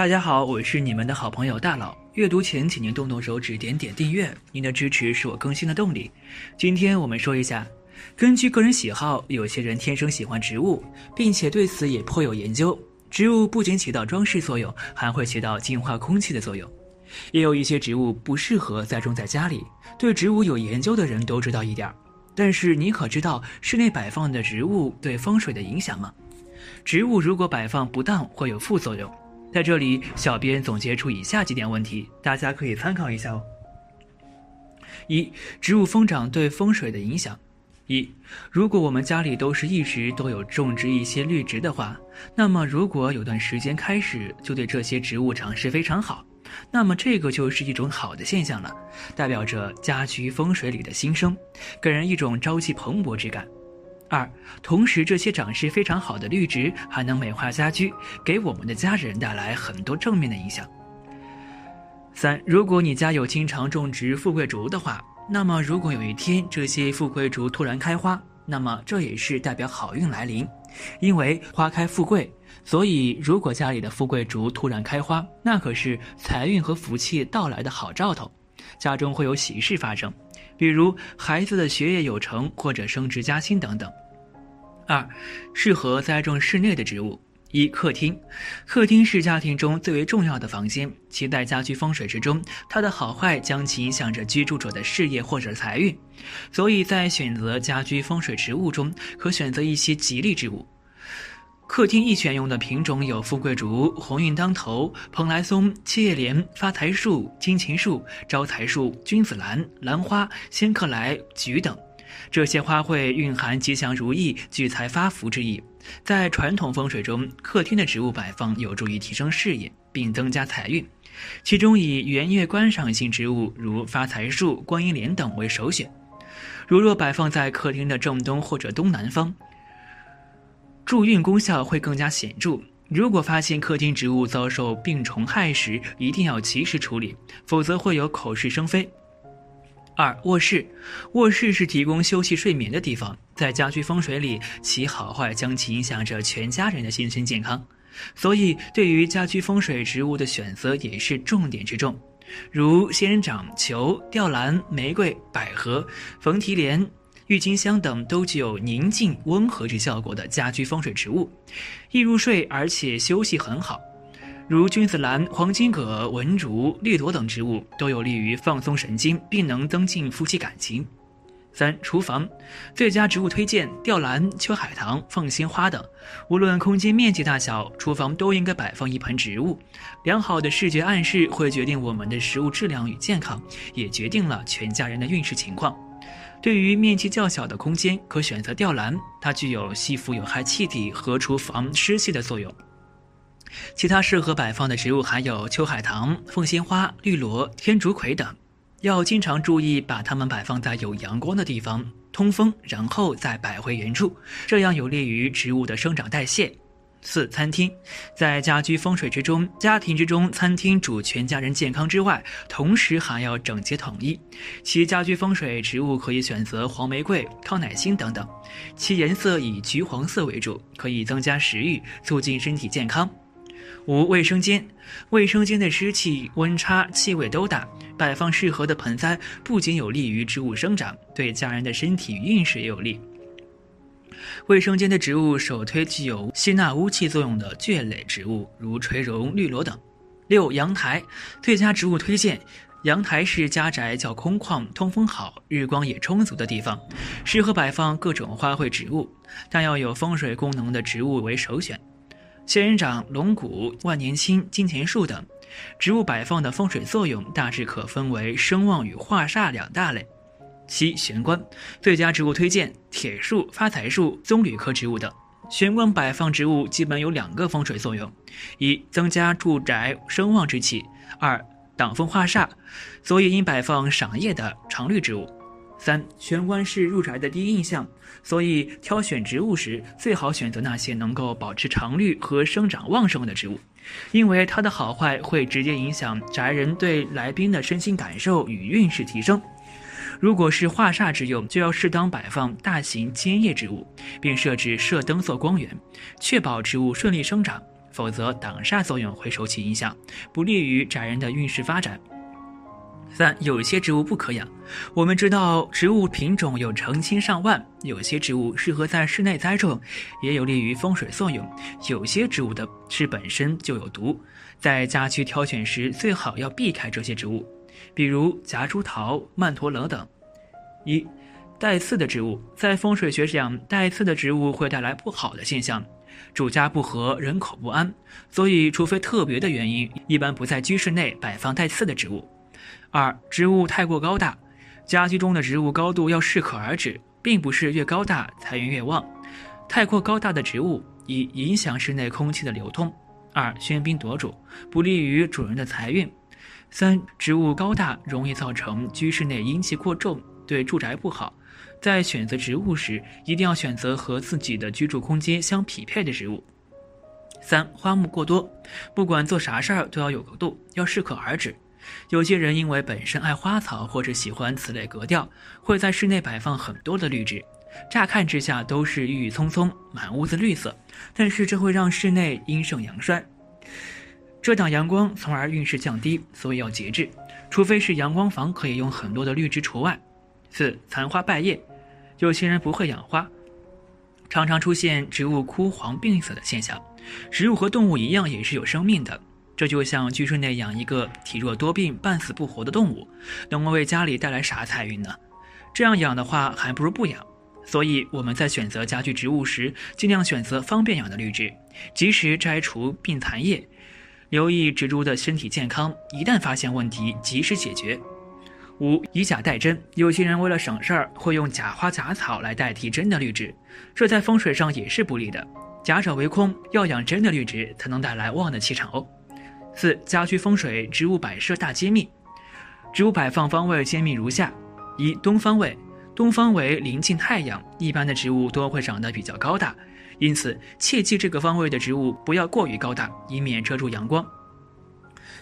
大家好，我是你们的好朋友大佬。阅读前，请您动动手指，点点订阅，您的支持是我更新的动力。今天我们说一下，根据个人喜好，有些人天生喜欢植物，并且对此也颇有研究。植物不仅起到装饰作用，还会起到净化空气的作用。也有一些植物不适合栽种在家里。对植物有研究的人都知道一点，但是你可知道室内摆放的植物对风水的影响吗？植物如果摆放不当，会有副作用。在这里，小编总结出以下几点问题，大家可以参考一下哦。一、植物疯长对风水的影响。一、如果我们家里都是一直都有种植一些绿植的话，那么如果有段时间开始就对这些植物长势非常好，那么这个就是一种好的现象了，代表着家居风水里的新生，给人一种朝气蓬勃之感。二，同时这些长势非常好的绿植还能美化家居，给我们的家人带来很多正面的影响。三，如果你家有经常种植富贵竹的话，那么如果有一天这些富贵竹突然开花，那么这也是代表好运来临，因为花开富贵，所以如果家里的富贵竹突然开花，那可是财运和福气到来的好兆头，家中会有喜事发生。比如孩子的学业有成或者升职加薪等等。二，适合栽种室内的植物。一、客厅，客厅是家庭中最为重要的房间，其在家居风水之中，它的好坏将其影响着居住者的事业或者财运，所以在选择家居风水植物中，可选择一些吉利之物。客厅易选用的品种有富贵竹、鸿运当头、蓬莱松、七叶莲、发财树、金钱树、招财树、君子兰、兰花、仙客来、菊等，这些花卉蕴含吉祥如意、聚财发福之意。在传统风水中，客厅的植物摆放有助于提升事业并增加财运，其中以圆月观赏性植物如发财树、观音莲等为首选。如若摆放在客厅的正东或者东南方。助孕功效会更加显著。如果发现客厅植物遭受病虫害时，一定要及时处理，否则会有口是生非。二、卧室，卧室是提供休息睡眠的地方，在家居风水里，其好坏将其影响着全家人的心身健康，所以对于家居风水植物的选择也是重点之重，如仙人掌、球、吊兰、玫瑰、百合、冯提莲。郁金香等都具有宁静温和之效果的家居风水植物，易入睡，而且休息很好。如君子兰、黄金葛、文竹、绿萝等植物都有利于放松神经，并能增进夫妻感情。三、厨房最佳植物推荐：吊兰、秋海棠、凤仙花等。无论空间面积大小，厨房都应该摆放一盆植物。良好的视觉暗示会决定我们的食物质量与健康，也决定了全家人的运势情况。对于面积较小的空间，可选择吊兰，它具有吸附有害气体和厨房湿气的作用。其他适合摆放的植物还有秋海棠、凤仙花、绿萝、天竺葵等，要经常注意把它们摆放在有阳光的地方，通风，然后再摆回原处，这样有利于植物的生长代谢。四、餐厅，在家居风水之中，家庭之中，餐厅主全家人健康之外，同时还要整洁统一。其家居风水植物可以选择黄玫瑰、康乃馨等等，其颜色以橘黄色为主，可以增加食欲，促进身体健康。五、卫生间，卫生间的湿气、温差、气味都大，摆放适合的盆栽，不仅有利于植物生长，对家人的身体运势也有利。卫生间的植物首推具有吸纳污气作用的蕨类植物，如垂榕、绿萝等。六、阳台最佳植物推荐：阳台是家宅较空旷、通风好、日光也充足的地方，适合摆放各种花卉植物，但要有风水功能的植物为首选。仙人掌、龙骨、万年青、金钱树等植物摆放的风水作用大致可分为声望与化煞两大类。七玄关最佳植物推荐：铁树、发财树、棕榈科植物等。玄关摆放植物基本有两个风水作用：一、增加住宅声望之气；二、挡风化煞，所以应摆放赏叶的常绿植物。三、玄关是入宅的第一印象，所以挑选植物时最好选择那些能够保持常绿和生长旺盛的植物，因为它的好坏会直接影响宅人对来宾的身心感受与运势提升。如果是化煞之用，就要适当摆放大型尖叶植物，并设置射灯做光源，确保植物顺利生长。否则挡煞作用会受其影响，不利于宅人的运势发展。三，有些植物不可养。我们知道，植物品种有成千上万，有些植物适合在室内栽种，也有利于风水作用；有些植物的是本身就有毒，在家居挑选时最好要避开这些植物，比如夹竹桃、曼陀罗等。一，带刺的植物，在风水学上，带刺的植物会带来不好的现象，主家不和，人口不安，所以除非特别的原因，一般不在居室内摆放带刺的植物。二、植物太过高大，家居中的植物高度要适可而止，并不是越高大财运越旺。太过高大的植物，一影响室内空气的流通；二、喧宾夺主，不利于主人的财运；三、植物高大容易造成居室内阴气过重，对住宅不好。在选择植物时，一定要选择和自己的居住空间相匹配的植物。三、花木过多，不管做啥事儿都要有个度，要适可而止。有些人因为本身爱花草或者喜欢此类格调，会在室内摆放很多的绿植，乍看之下都是郁郁葱葱，满屋子绿色，但是这会让室内阴盛阳衰，遮挡阳光，从而运势降低，所以要节制，除非是阳光房可以用很多的绿植除外。四残花败叶，有些人不会养花，常常出现植物枯黄病死的现象。植物和动物一样，也是有生命的。这就像居室内养一个体弱多病、半死不活的动物，能够为家里带来啥财运呢？这样养的话，还不如不养。所以我们在选择家具植物时，尽量选择方便养的绿植，及时摘除病残叶，留意植株的身体健康。一旦发现问题，及时解决。五以假代真，有些人为了省事儿，会用假花假草来代替真的绿植，这在风水上也是不利的。假者为空，要养真的绿植，才能带来旺的气场哦。四家居风水植物摆设大揭秘，植物摆放方位揭秘如下：一东方位，东方为临近太阳，一般的植物都会长得比较高大，因此切记这个方位的植物不要过于高大，以免遮住阳光。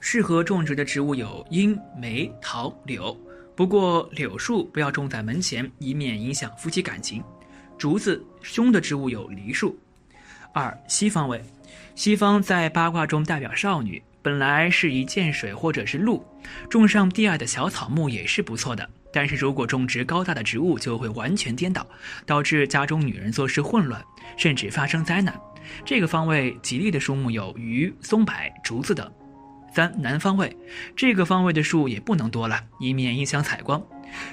适合种植的植物有樱、梅、桃、柳，不过柳树不要种在门前，以免影响夫妻感情。竹子凶的植物有梨树。二西方位，西方在八卦中代表少女。本来是一见水或者是路，种上低矮的小草木也是不错的。但是如果种植高大的植物，就会完全颠倒，导致家中女人做事混乱，甚至发生灾难。这个方位吉利的树木有榆、松柏、竹子等。三南方位，这个方位的树也不能多了，以免影响采光。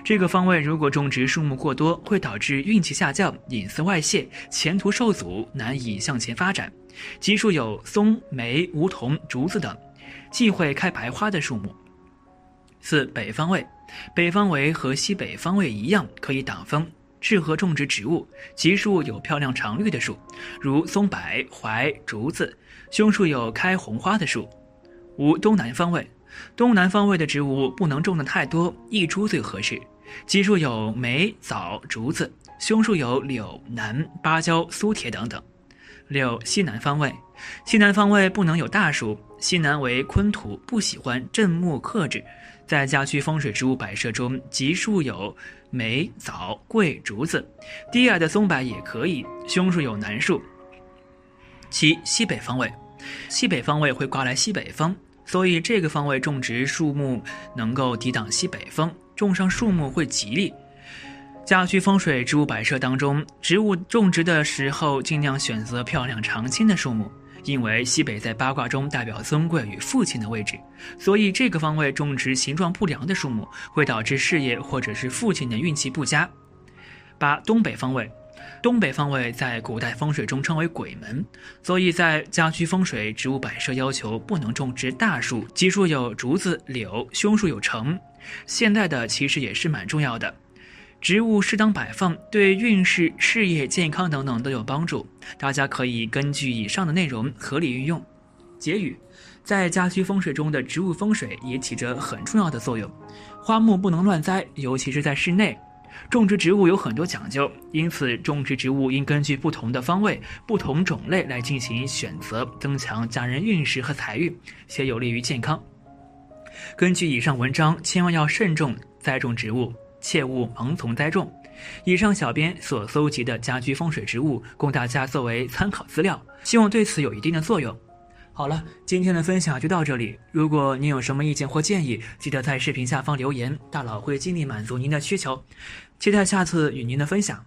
这个方位如果种植树木过多，会导致运气下降、隐私外泄、前途受阻，难以向前发展。吉树有松、梅、梧桐、竹子等，忌讳开白花的树木。四北方位，北方为和西北方位一样，可以挡风，适合种植植物。吉树有漂亮常绿的树，如松柏、槐、竹子；凶树有开红花的树。五东南方位，东南方位的植物不能种的太多，一株最合适。吉树有梅、枣、竹子；凶树有柳、楠、芭蕉、苏铁等等。六西南方位，西南方位不能有大树。西南为坤土，不喜欢镇木克制。在家居风水植物摆设中，吉树有梅、枣、桂、竹子，低矮的松柏也可以。凶树有楠树。七西北方位，西北方位会刮来西北风，所以这个方位种植树木能够抵挡西北风，种上树木会吉利。家居风水植物摆设当中，植物种植的时候尽量选择漂亮常青的树木，因为西北在八卦中代表尊贵与父亲的位置，所以这个方位种植形状不良的树木会导致事业或者是父亲的运气不佳。八东北方位，东北方位在古代风水中称为鬼门，所以在家居风水植物摆设要求不能种植大树，吉树有竹子、柳，凶树有橙。现代的其实也是蛮重要的。植物适当摆放，对运势、事业、健康等等都有帮助。大家可以根据以上的内容合理运用。结语：在家居风水中的植物风水也起着很重要的作用。花木不能乱栽，尤其是在室内。种植植物有很多讲究，因此种植植物应根据不同的方位、不同种类来进行选择，增强家人运势和财运，且有利于健康。根据以上文章，千万要慎重栽种植物。切勿盲从栽种。以上小编所搜集的家居风水植物，供大家作为参考资料，希望对此有一定的作用。好了，今天的分享就到这里。如果您有什么意见或建议，记得在视频下方留言，大佬会尽力满足您的需求。期待下次与您的分享。